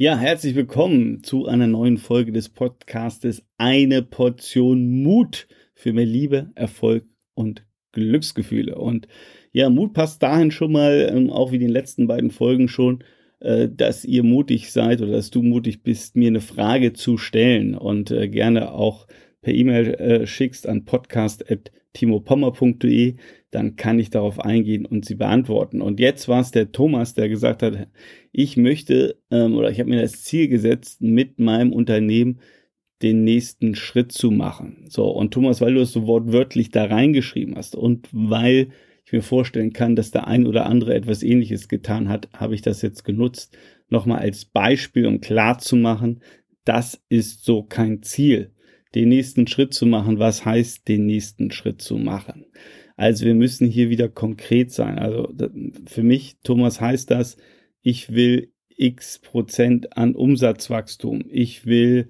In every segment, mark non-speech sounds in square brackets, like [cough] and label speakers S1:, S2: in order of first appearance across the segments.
S1: Ja, herzlich willkommen zu einer neuen Folge des Podcastes Eine Portion Mut für mehr Liebe, Erfolg und Glücksgefühle. Und ja, Mut passt dahin schon mal, ähm, auch wie den letzten beiden Folgen schon, äh, dass ihr mutig seid oder dass du mutig bist, mir eine Frage zu stellen und äh, gerne auch per E-Mail äh, schickst an podcast.timopommer.de, dann kann ich darauf eingehen und sie beantworten. Und jetzt war es der Thomas, der gesagt hat, ich möchte ähm, oder ich habe mir das Ziel gesetzt, mit meinem Unternehmen den nächsten Schritt zu machen. So, und Thomas, weil du es so wortwörtlich da reingeschrieben hast und weil ich mir vorstellen kann, dass der ein oder andere etwas ähnliches getan hat, habe ich das jetzt genutzt, nochmal als Beispiel, um klar zu machen, das ist so kein Ziel den nächsten Schritt zu machen. Was heißt, den nächsten Schritt zu machen? Also wir müssen hier wieder konkret sein. Also für mich, Thomas, heißt das, ich will x Prozent an Umsatzwachstum. Ich will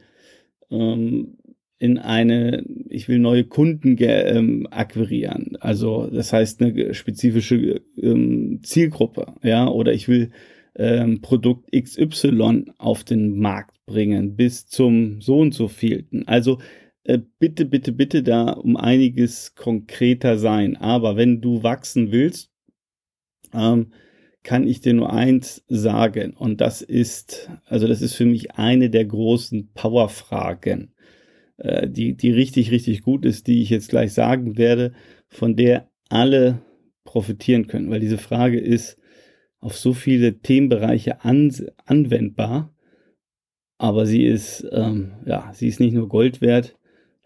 S1: ähm, in eine, ich will neue Kunden ähm, akquirieren. Also das heißt eine spezifische ähm, Zielgruppe, ja, oder ich will ähm, Produkt XY auf den Markt bringen bis zum so und so vielten. Also äh, bitte, bitte, bitte da um einiges konkreter sein. Aber wenn du wachsen willst, ähm, kann ich dir nur eins sagen. Und das ist, also das ist für mich eine der großen Powerfragen, äh, die, die richtig, richtig gut ist, die ich jetzt gleich sagen werde, von der alle profitieren können. Weil diese Frage ist auf so viele Themenbereiche an, anwendbar aber sie ist, ähm, ja, sie ist nicht nur Gold wert,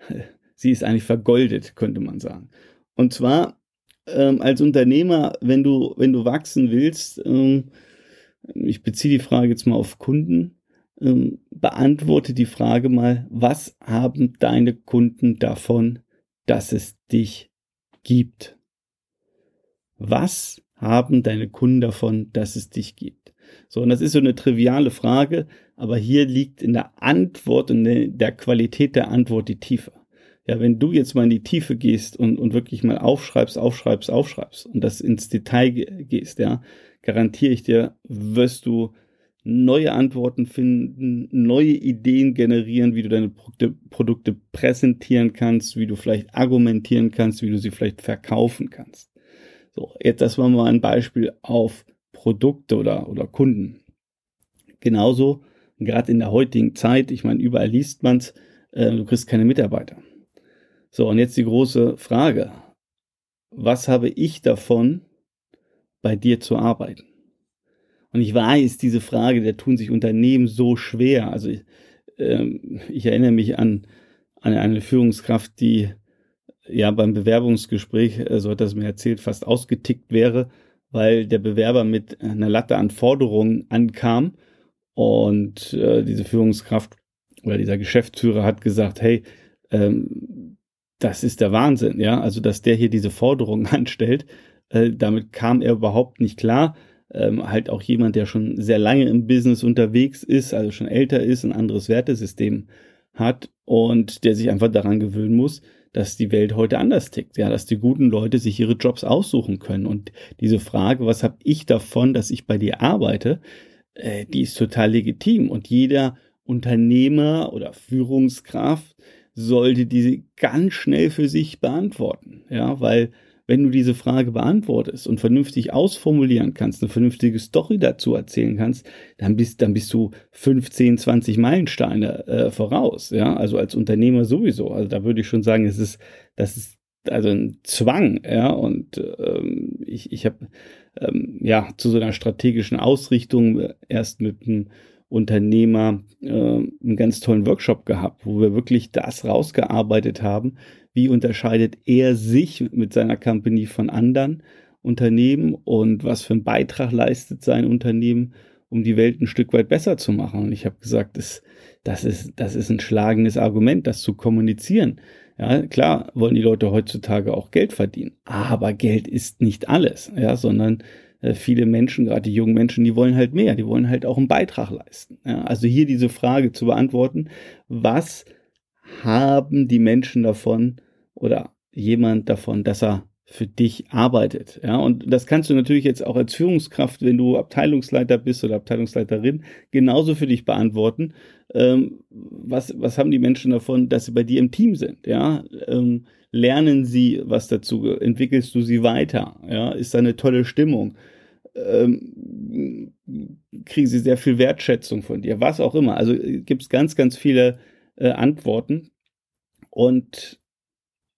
S1: [laughs] sie ist eigentlich vergoldet, könnte man sagen. Und zwar ähm, als Unternehmer, wenn du, wenn du wachsen willst, ähm, ich beziehe die Frage jetzt mal auf Kunden, ähm, beantworte die Frage mal, was haben deine Kunden davon, dass es dich gibt? Was haben deine Kunden davon, dass es dich gibt? So, und das ist so eine triviale Frage, aber hier liegt in der Antwort und in der Qualität der Antwort die Tiefe. Ja, wenn du jetzt mal in die Tiefe gehst und, und wirklich mal aufschreibst, aufschreibst, aufschreibst und das ins Detail gehst, ja, garantiere ich dir, wirst du neue Antworten finden, neue Ideen generieren, wie du deine Produkte, Produkte präsentieren kannst, wie du vielleicht argumentieren kannst, wie du sie vielleicht verkaufen kannst. So, jetzt das war mal ein Beispiel auf Produkte oder, oder Kunden. Genauso gerade in der heutigen Zeit, ich meine, überall liest man es, äh, du kriegst keine Mitarbeiter. So, und jetzt die große Frage. Was habe ich davon, bei dir zu arbeiten? Und ich weiß, diese Frage, der tun sich Unternehmen so schwer. Also ich, äh, ich erinnere mich an, an eine Führungskraft, die ja beim Bewerbungsgespräch, äh, so hat das mir erzählt, fast ausgetickt wäre, weil der Bewerber mit einer Latte an Forderungen ankam und äh, diese Führungskraft oder dieser Geschäftsführer hat gesagt, hey, ähm, das ist der Wahnsinn, ja, also dass der hier diese Forderungen [laughs] anstellt, äh, damit kam er überhaupt nicht klar. Ähm, halt auch jemand, der schon sehr lange im Business unterwegs ist, also schon älter ist, ein anderes Wertesystem hat und der sich einfach daran gewöhnen muss, dass die Welt heute anders tickt, ja, dass die guten Leute sich ihre Jobs aussuchen können. Und diese Frage, was habe ich davon, dass ich bei dir arbeite, äh, die ist total legitim und jeder Unternehmer oder Führungskraft sollte diese ganz schnell für sich beantworten, ja, weil wenn du diese Frage beantwortest und vernünftig ausformulieren kannst, eine vernünftige Story dazu erzählen kannst, dann bist, dann bist du 15, 20 Meilensteine äh, voraus, ja, also als Unternehmer sowieso. Also da würde ich schon sagen, es ist, das ist also ein Zwang, ja, und ähm, ich, ich habe ähm, ja zu so einer strategischen Ausrichtung erst mit einem Unternehmer äh, einen ganz tollen Workshop gehabt, wo wir wirklich das rausgearbeitet haben, wie unterscheidet er sich mit seiner Company von anderen Unternehmen und was für einen Beitrag leistet sein Unternehmen, um die Welt ein Stück weit besser zu machen. Und ich habe gesagt, das, das, ist, das ist ein schlagendes Argument, das zu kommunizieren. Ja, klar wollen die Leute heutzutage auch Geld verdienen, aber Geld ist nicht alles, ja, sondern viele Menschen, gerade die jungen Menschen, die wollen halt mehr, die wollen halt auch einen Beitrag leisten. Ja, also hier diese Frage zu beantworten, was haben die Menschen davon oder jemand davon, dass er für dich arbeitet. Ja, und das kannst du natürlich jetzt auch als Führungskraft, wenn du Abteilungsleiter bist oder Abteilungsleiterin, genauso für dich beantworten. Ähm, was, was haben die Menschen davon, dass sie bei dir im Team sind? Ja, ähm, lernen sie was dazu? Entwickelst du sie weiter? Ja, ist da eine tolle Stimmung? Ähm, kriegen sie sehr viel Wertschätzung von dir? Was auch immer. Also gibt es ganz, ganz viele äh, Antworten. Und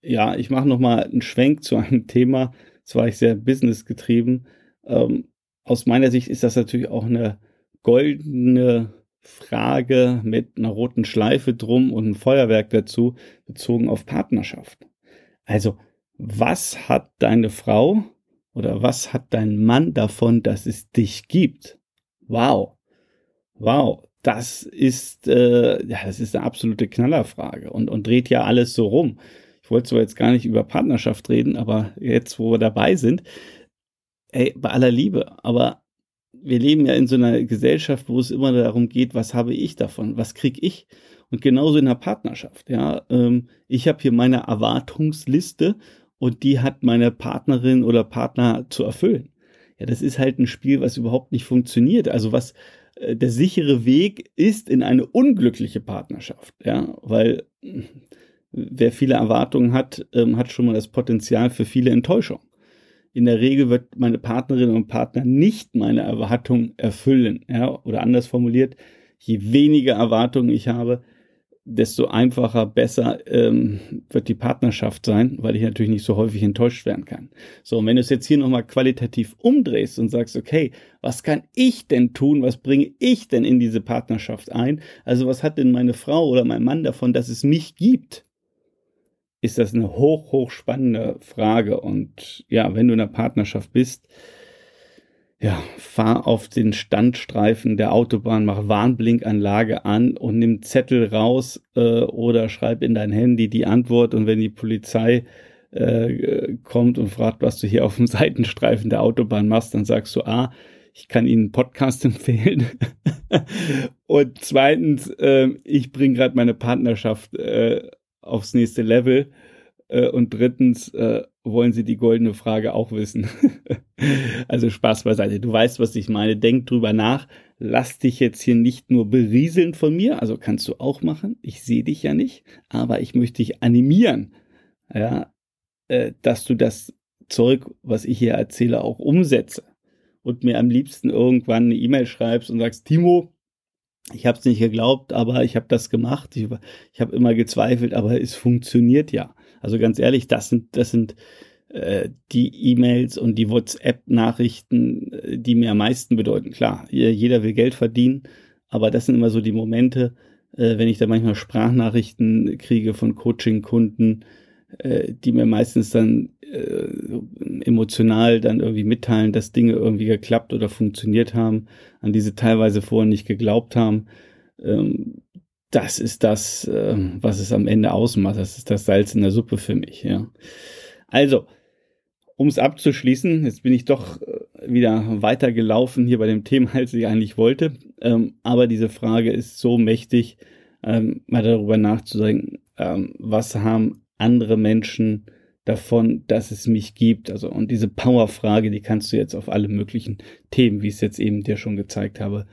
S1: ja, ich mache nochmal einen Schwenk zu einem [laughs] Thema. Zwar ich sehr businessgetrieben. Ähm, aus meiner Sicht ist das natürlich auch eine goldene Frage mit einer roten Schleife drum und einem Feuerwerk dazu, bezogen auf Partnerschaft. Also, was hat deine Frau oder was hat dein Mann davon, dass es dich gibt? Wow. Wow. Das ist, äh, ja, das ist eine absolute Knallerfrage und, und dreht ja alles so rum. Ich wollte zwar jetzt gar nicht über Partnerschaft reden, aber jetzt, wo wir dabei sind, ey, bei aller Liebe, aber wir leben ja in so einer Gesellschaft, wo es immer darum geht, was habe ich davon, was kriege ich? Und genauso in der Partnerschaft, ja. Ähm, ich habe hier meine Erwartungsliste und die hat meine Partnerin oder Partner zu erfüllen. Ja, das ist halt ein Spiel, was überhaupt nicht funktioniert. Also was äh, der sichere Weg ist in eine unglückliche Partnerschaft, ja, weil wer viele Erwartungen hat, ähm, hat schon mal das Potenzial für viele Enttäuschungen. In der Regel wird meine Partnerin und Partner nicht meine Erwartungen erfüllen. Ja? Oder anders formuliert, je weniger Erwartungen ich habe, desto einfacher, besser ähm, wird die Partnerschaft sein, weil ich natürlich nicht so häufig enttäuscht werden kann. So, und wenn du es jetzt hier nochmal qualitativ umdrehst und sagst, okay, was kann ich denn tun, was bringe ich denn in diese Partnerschaft ein? Also was hat denn meine Frau oder mein Mann davon, dass es mich gibt? Ist das eine hoch, hoch spannende Frage. Und ja, wenn du in einer Partnerschaft bist, ja, fahr auf den Standstreifen der Autobahn, mach Warnblinkanlage an und nimm Zettel raus äh, oder schreib in dein Handy die Antwort. Und wenn die Polizei äh, kommt und fragt, was du hier auf dem [laughs] Seitenstreifen der Autobahn machst, dann sagst du, ah, ich kann Ihnen einen Podcast [laughs] empfehlen. und zweitens, äh, ich bringe gerade meine Partnerschaft äh, aufs nächste Level. Äh, und drittens äh, wollen sie die goldene Frage auch wissen. [laughs] also Spaß beiseite. Du weißt, was ich meine. Denk drüber nach. Lass dich jetzt hier nicht nur berieseln von mir. Also kannst du auch machen. Ich sehe dich ja nicht. Aber ich möchte dich animieren. Ja, äh, dass du das Zeug, was ich hier erzähle, auch umsetze. Und mir am liebsten irgendwann eine E-Mail schreibst und sagst, Timo, ich habe es nicht geglaubt, aber ich habe das gemacht. Ich, ich habe immer gezweifelt, aber es funktioniert ja. Also ganz ehrlich, das sind, das sind äh, die E-Mails und die WhatsApp-Nachrichten, äh, die mir am meisten bedeuten. Klar, jeder will Geld verdienen, aber das sind immer so die Momente, äh, wenn ich da manchmal Sprachnachrichten kriege von Coaching-Kunden, äh, die mir meistens dann äh, emotional dann irgendwie mitteilen, dass Dinge irgendwie geklappt oder funktioniert haben, an diese teilweise vorher nicht geglaubt haben. Ähm, das ist das, äh, was es am Ende ausmacht. Das ist das Salz in der Suppe für mich. Ja. Also, um es abzuschließen, jetzt bin ich doch äh, wieder weitergelaufen hier bei dem Thema, als ich eigentlich wollte. Ähm, aber diese Frage ist so mächtig, ähm, mal darüber nachzudenken, ähm, was haben andere Menschen davon, dass es mich gibt. Also, und diese Power-Frage, die kannst du jetzt auf alle möglichen Themen, wie ich es jetzt eben dir schon gezeigt habe,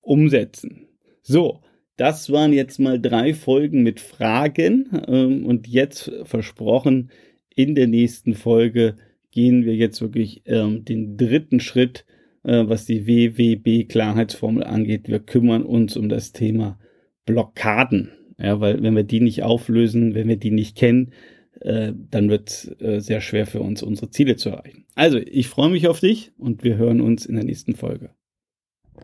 S1: umsetzen. So, das waren jetzt mal drei Folgen mit Fragen ähm, und jetzt versprochen, in der nächsten Folge gehen wir jetzt wirklich ähm, den dritten Schritt, äh, was die WWB-Klarheitsformel angeht. Wir kümmern uns um das Thema Blockaden. Ja, weil wenn wir die nicht auflösen, wenn wir die nicht kennen, äh, dann wird es äh, sehr schwer für uns, unsere Ziele zu erreichen. Also, ich freue mich auf dich und wir hören uns in der nächsten Folge.